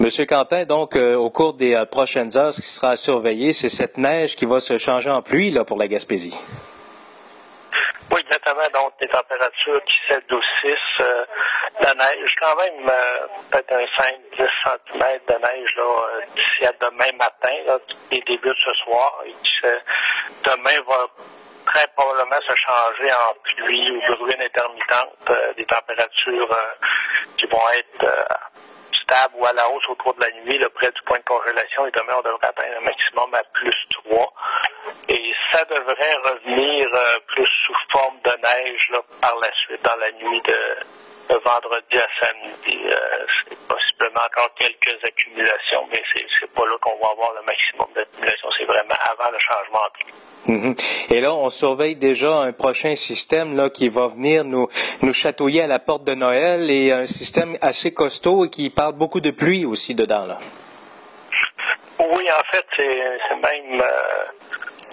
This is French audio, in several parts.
Monsieur Quentin, donc, euh, au cours des euh, prochaines heures, ce qui sera à surveiller, c'est cette neige qui va se changer en pluie là, pour la Gaspésie. Oui, exactement. Donc, des températures qui s'adoucissent. Euh, la neige, quand même, peut-être un 5-10 cm de neige là, d'ici à demain matin, là, qui débute ce soir. Et qui demain va très probablement se changer en pluie ou bruine intermittente. Des températures qui vont être ou à la hausse au cours de la nuit, là, près du point de congélation. Et demain, on devrait atteindre un maximum à plus 3. Et ça devrait revenir euh, plus sous forme de neige là, par la suite dans la nuit de, de vendredi à samedi. Euh, c'est possiblement encore quelques accumulations, mais c'est, c'est pas là qu'on va avoir le maximum d'accumulation. C'est vraiment avant le changement. Mhm. Et là, on surveille déjà un prochain système là, qui va venir nous, nous chatouiller à la porte de Noël et un système assez costaud et qui parle beaucoup de pluie aussi dedans. Là. Oui, en fait, c'est, c'est même euh,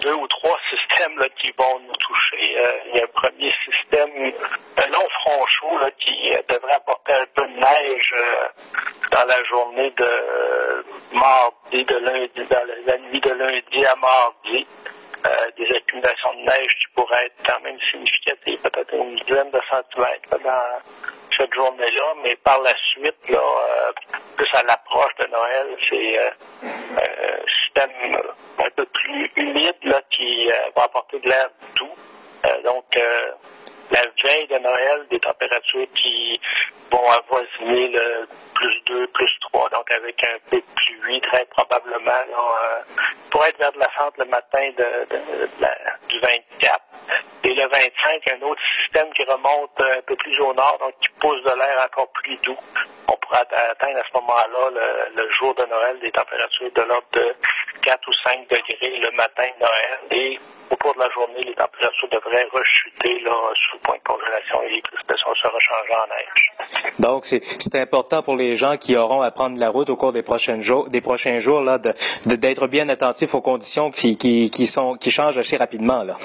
deux ou trois systèmes là, qui vont nous toucher. Euh, il y a un premier système, un long front chaud là, qui euh, devrait apporter un peu de neige euh, dans la journée de mardi, de lundi, dans la, nuit de lundi à mardi. Euh, des accumulations de neige qui pourraient être quand même significatives, peut-être une dizaine de centimètres dans cette journée-là, mais par la suite, là, euh, plus à l'approche de Noël, c'est un système un peu plus humide là, qui va apporter de l'air doux. Donc, la veille de Noël, des températures qui vont avoisiner le plus 2, plus 3, donc avec un peu de pluie très probablement. Euh, pour être vers de la centre le matin de la, du 24. Et le 25, un autre système qui remonte un peu plus au nord, donc qui pousse de l'air encore plus doux. On pourra atteindre à ce moment-là, le, le jour de Noël, des températures de l'ordre de 4 ou 5 degrés le matin de Noël. Et au cours de la journée, les températures devraient rechuter là, sous le point de congélation et les précipitations se rechanger en neige. Donc, c'est, important pour les gens qui auront à prendre la route au cours des prochains jours, des prochains jours là, de, de- d'être bien attentifs aux conditions qui, qui, qui, sont, qui changent assez rapidement. Là.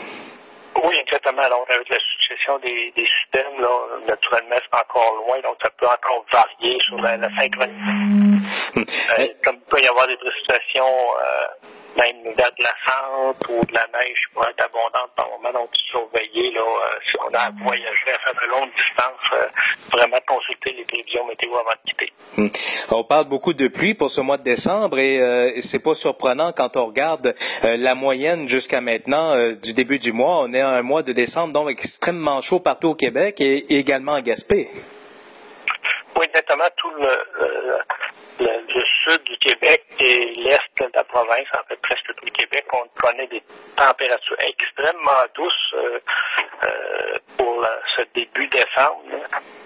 Oui, exactement. Donc, avec la succession des, des systèmes, là, naturellement, c'est encore loin, donc ça peut encore varier sur la, la synchronie. Euh, comme il peut y avoir des précipitations, euh, même vers de la centre ou de la neige qui pourrait être abondante par moment, donc surveiller, là, euh, si on a à voyager à faire de longues distances, euh, vraiment consulter les prévisions météo avant de quitter. Hmm. On parle beaucoup de pluie pour ce mois de décembre et euh, c'est pas surprenant quand on regarde la moyenne jusqu'à maintenant du début du mois. On est à un mois de décembre donc extrêmement chaud partout au Québec et également à Gaspé. Oui, exactement. Tout le, sud du Québec et l'est de la province, en fait presque tout le Québec, on connaît des températures extrêmement douces euh, euh, pour la- ce début décembre.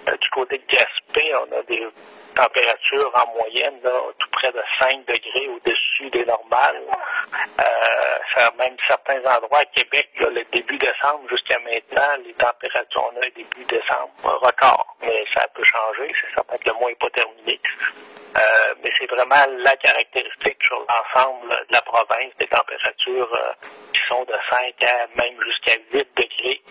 Euh, du côté de Gaspé, on a des températures en moyenne tout près de 5 degrés au-dessus des normales. Euh, même certains endroits à Québec, là, le début jusqu'à maintenant, les températures, on a un début décembre record, mais ça peut changer, c'est certain que le mois n'est pas terminé. Euh, mais c'est vraiment la caractéristique sur l'ensemble de la province, des températures euh, qui sont de 5 à même jusqu'à 8 degrés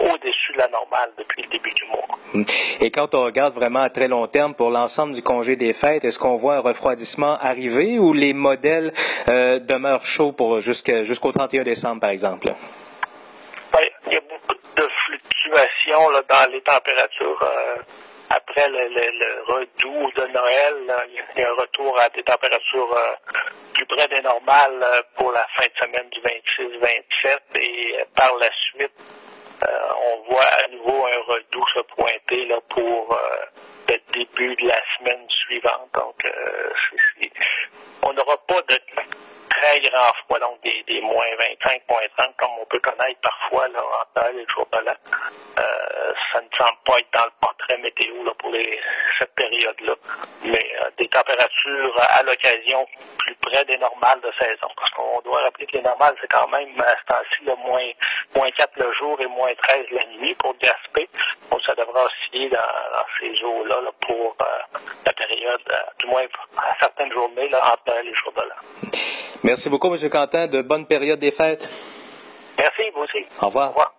au-dessus de la normale depuis le début du mois. Hmm. Et quand on regarde vraiment à très long terme pour l'ensemble du congé des fêtes, est-ce qu'on voit un refroidissement arriver ou les modèles euh, demeurent chauds pour jusqu'au 31 décembre, par exemple? Il y a beaucoup de fluctuations dans les températures. euh, après le, le, de Noël, il y a un retour à des températures euh, plus près des normales euh, pour la fin de semaine du 26-27 et par la suite, on voit à nouveau un redout se pointer pour le début de la semaine suivante. Donc, on n'aura pas de très grand froid, donc des, moins 25, moins 30, comme on peut connaître parfois là, en Noël et le jour de l'an. Euh, ça ne semble pas être dans le portrait météo là, pour les, cette période-là. Mais euh, des températures à l'occasion plus près des normales de saison. Parce qu'on doit rappeler que les normales, c'est quand même à ce temps-ci, là, moins, moins 4 le jour et moins 13 la nuit pour Gaspé. Donc ça devra osciller dans, dans ces eaux-là là, pour euh, la période, euh, du moins à certaines journées, là, entre Noël et le jour de l'an. Merci beaucoup, M. Quentin. De bonnes périodes des fêtes. Merci, vous aussi. Au revoir. Au revoir.